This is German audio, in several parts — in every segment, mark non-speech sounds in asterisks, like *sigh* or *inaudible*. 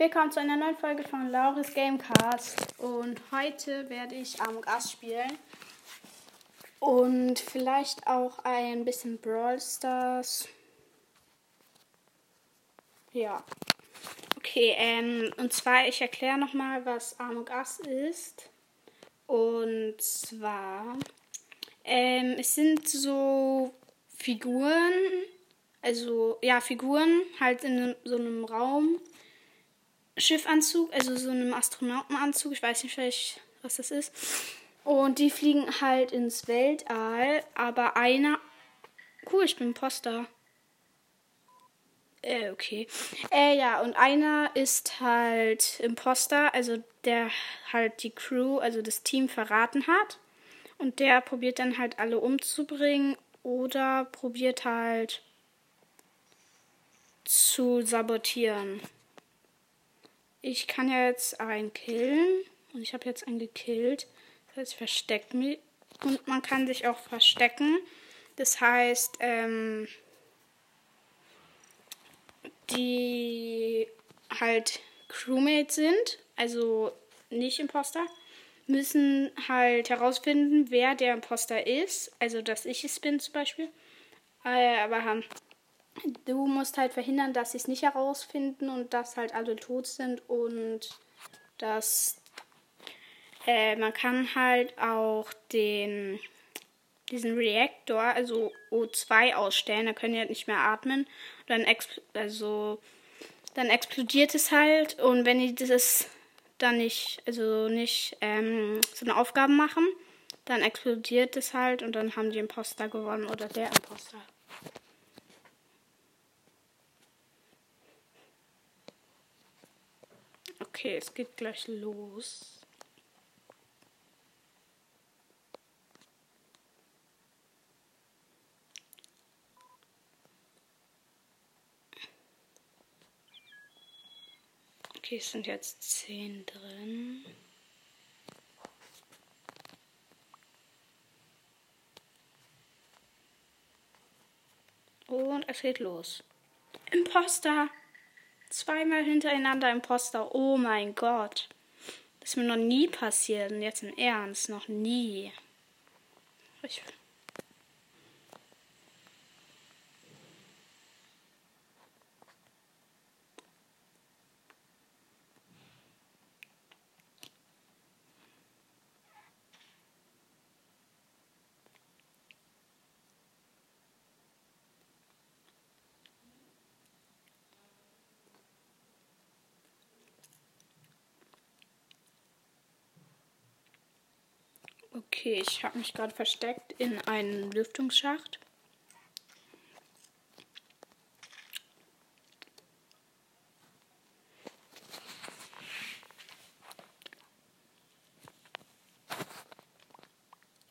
Willkommen zu einer neuen Folge von Lauris Gamecast. Und heute werde ich Among Us spielen. Und vielleicht auch ein bisschen Brawl Stars. Ja. Okay, ähm, und zwar, ich erkläre nochmal, was Among Us ist. Und zwar, ähm, es sind so Figuren, also ja, Figuren halt in so einem Raum Schiffanzug, also so einem Astronautenanzug. Ich weiß nicht was das ist. Und die fliegen halt ins Weltall. Aber einer. Cool, ich bin Imposter. Äh, okay. Äh, ja, und einer ist halt Imposter, also der halt die Crew, also das Team verraten hat. Und der probiert dann halt alle umzubringen oder probiert halt zu sabotieren. Ich kann ja jetzt einen killen. Und ich habe jetzt einen gekillt. Das heißt, ich verstecke mich. Und man kann sich auch verstecken. Das heißt, ähm, die halt Crewmates sind, also nicht Imposter, müssen halt herausfinden, wer der Imposter ist. Also, dass ich es bin zum Beispiel. Äh, aber du musst halt verhindern, dass sie es nicht herausfinden und dass halt alle tot sind und dass äh, man kann halt auch den diesen Reaktor, also O2 ausstellen, da können die halt nicht mehr atmen. Dann also dann explodiert es halt und wenn die das dann nicht, also nicht ähm, so eine Aufgabe machen, dann explodiert es halt und dann haben die Imposter gewonnen oder der Imposter. Okay, es geht gleich los. Okay, es sind jetzt zehn drin. Und es geht los. Imposter! Zweimal hintereinander Imposter. Oh mein Gott. Das ist mir noch nie passiert. Und jetzt im Ernst. Noch nie. Ich Okay, ich habe mich gerade versteckt in einen Lüftungsschacht.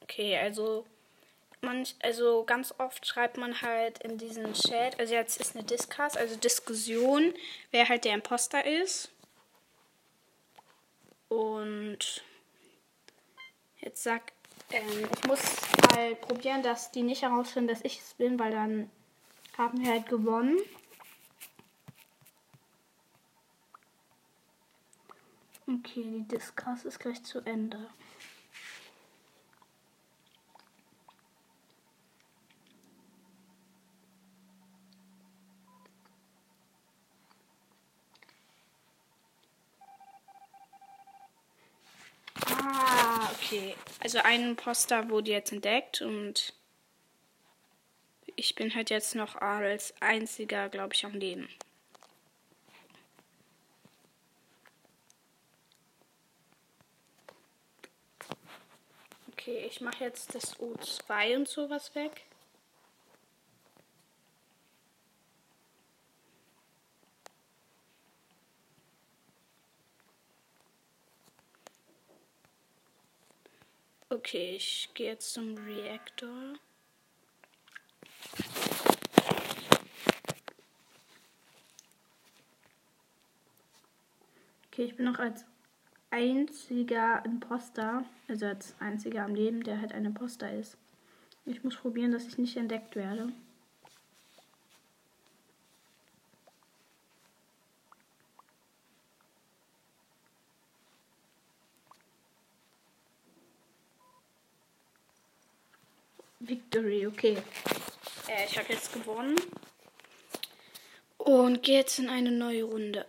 Okay, also manch, also ganz oft schreibt man halt in diesen Chat, also jetzt ist eine Discuss, also Diskussion, wer halt der Imposter ist. Und jetzt sag ähm, ich muss halt probieren, dass die nicht herausfinden, dass ich es bin, weil dann haben wir halt gewonnen. Okay, die Discuss ist gleich zu Ende. Okay, also ein Poster wurde jetzt entdeckt und ich bin halt jetzt noch als einziger, glaube ich, am Leben. Okay, ich mache jetzt das O2 und sowas weg. Okay, ich gehe jetzt zum Reaktor. Okay, ich bin noch als einziger Imposter, also als einziger am Leben, der halt ein Imposter ist. Ich muss probieren, dass ich nicht entdeckt werde. Victory, okay. Äh, ich habe jetzt gewonnen. Und gehe jetzt in eine neue Runde.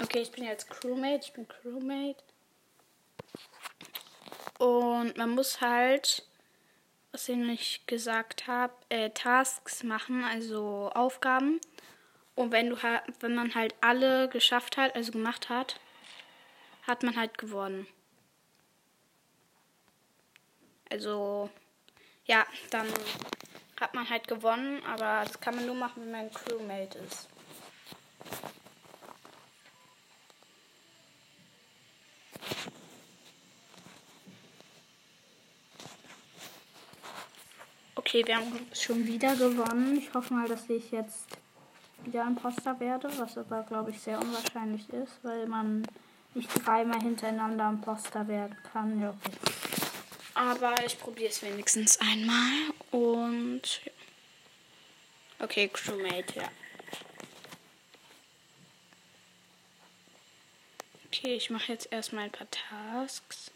Okay, ich bin jetzt Crewmate. Ich bin Crewmate. Und man muss halt, was ich nicht gesagt habe, äh, Tasks machen, also Aufgaben. Und wenn du wenn man halt alle geschafft hat, also gemacht hat, hat man halt gewonnen. Also ja, dann hat man halt gewonnen, aber das kann man nur machen, wenn man Crewmate ist. Okay, wir haben schon wieder gewonnen. Ich hoffe mal, dass ich jetzt wieder Imposter werde, was aber, glaube ich, sehr unwahrscheinlich ist, weil man nicht dreimal hintereinander Imposter werden kann. Ja, okay. Aber ich probiere es wenigstens einmal und. Okay, Crewmate, ja. Okay, ich mache jetzt erstmal ein paar Tasks.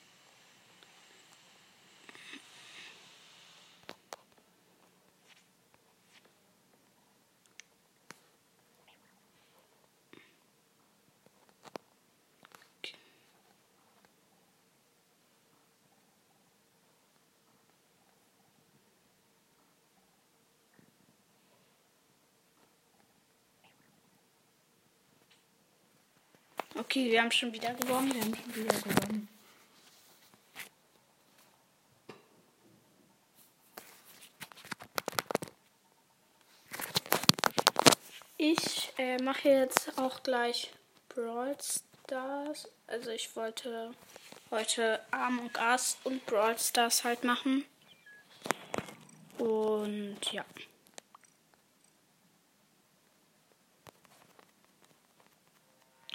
Okay, wir haben schon wieder gewonnen. Wir haben schon wieder gewonnen. Ich äh, mache jetzt auch gleich Brawl Stars. Also ich wollte heute Among Us und Brawl Stars halt machen. Und ja.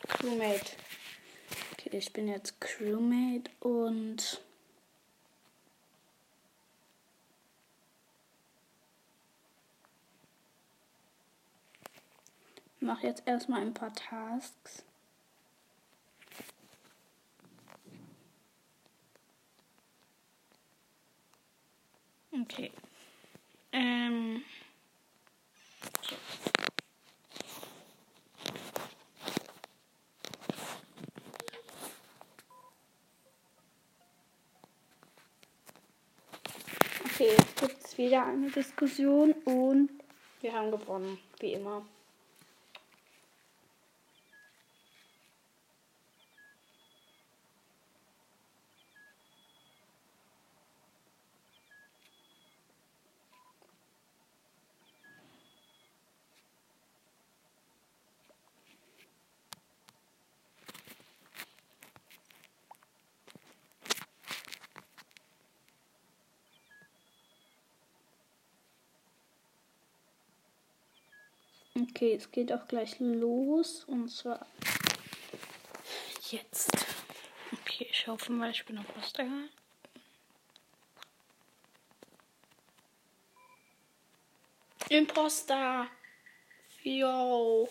Crewmate. Okay, ich bin jetzt Crewmate und mache jetzt erstmal ein paar Tasks. Okay. Ähm. So. Okay, jetzt gibt es wieder eine Diskussion und wir haben gewonnen, wie immer. Okay, es geht auch gleich los und zwar jetzt. Okay, ich hoffe mal, ich bin auf Poster. Imposter! Yo!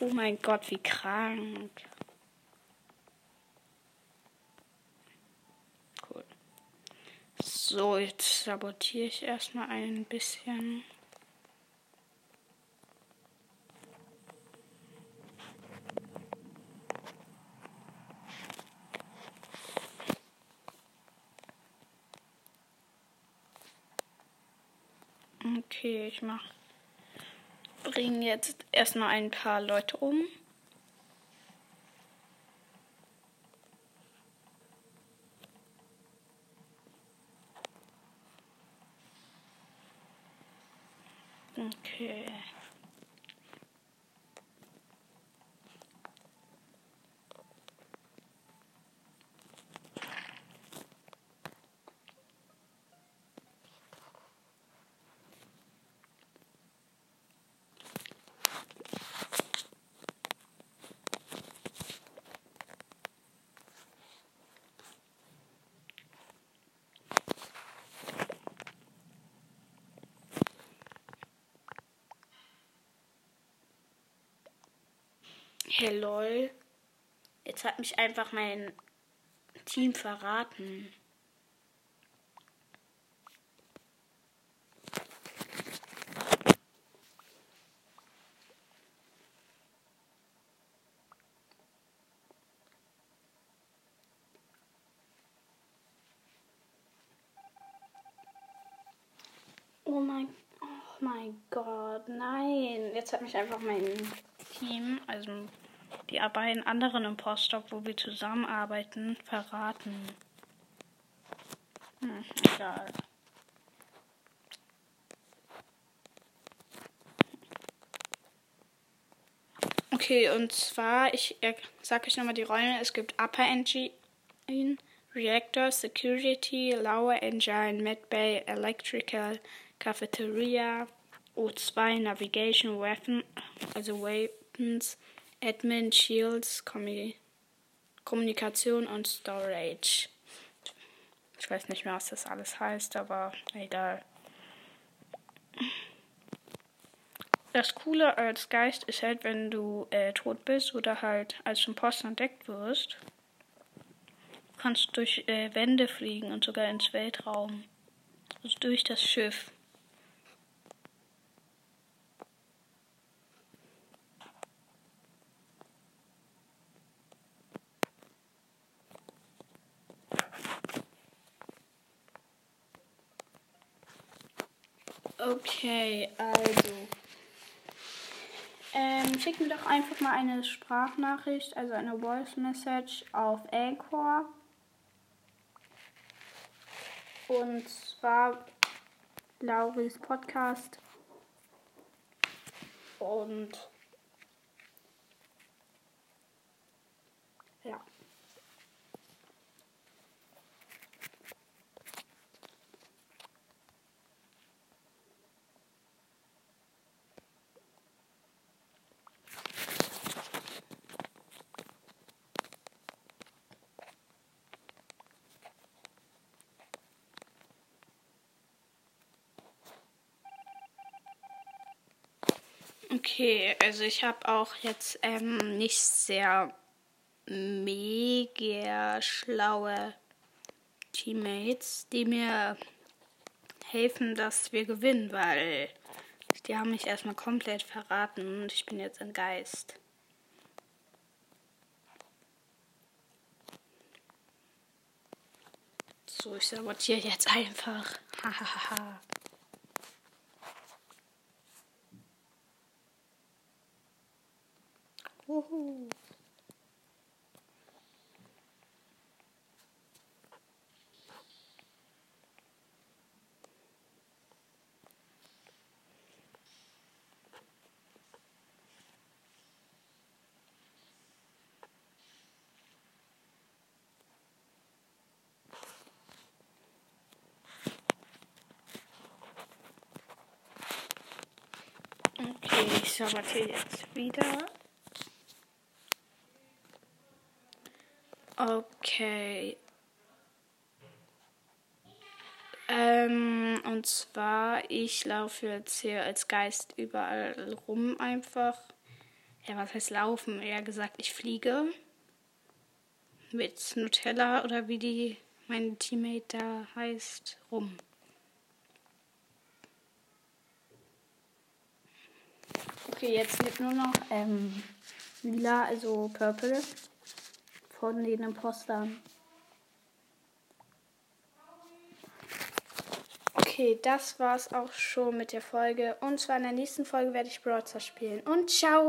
Oh mein Gott, wie krank. Cool. So, jetzt sabotiere ich erstmal ein bisschen. Okay, ich mach. Bring jetzt erstmal ein paar Leute um. Okay. Hey lol. Jetzt hat mich einfach mein Team verraten. Oh mein, oh mein Gott, nein. Jetzt hat mich einfach mein Team, also die beiden anderen Imposter, wo wir zusammenarbeiten, verraten. Hm, egal. Okay, und zwar, ich sage euch nochmal die Räume. Es gibt Upper Engine, Reactor, Security, Lower Engine, Medbay, Electrical, Cafeteria, O2, Navigation, Weapon, also Weapons, Admin, Shields, Kommunikation und Storage. Ich weiß nicht mehr, was das alles heißt, aber egal. Das Coole als Geist ist halt, wenn du äh, tot bist oder halt als Imposter entdeckt wirst, kannst du durch äh, Wände fliegen und sogar ins Weltraum. Also durch das Schiff. Okay, also. Ähm, schick mir doch einfach mal eine Sprachnachricht, also eine Voice Message auf Anchor. Und zwar Lauris Podcast. Und ja. Okay, also ich habe auch jetzt ähm, nicht sehr mega schlaue Teammates, die mir helfen, dass wir gewinnen, weil die haben mich erstmal komplett verraten und ich bin jetzt ein Geist. So, ich sabotiere jetzt einfach. *laughs* Hahaha. Wuhu. Okay, ich sabotiere jetzt wieder. Okay. Ähm, und zwar, ich laufe jetzt hier als Geist überall rum einfach. Ja, was heißt laufen? Eher gesagt, ich fliege. Mit Nutella oder wie die mein Teammate da heißt, rum. Okay, jetzt wird nur noch ähm, lila, also purple von den Impostern. Okay, das war's auch schon mit der Folge. Und zwar in der nächsten Folge werde ich Browser spielen. Und ciao!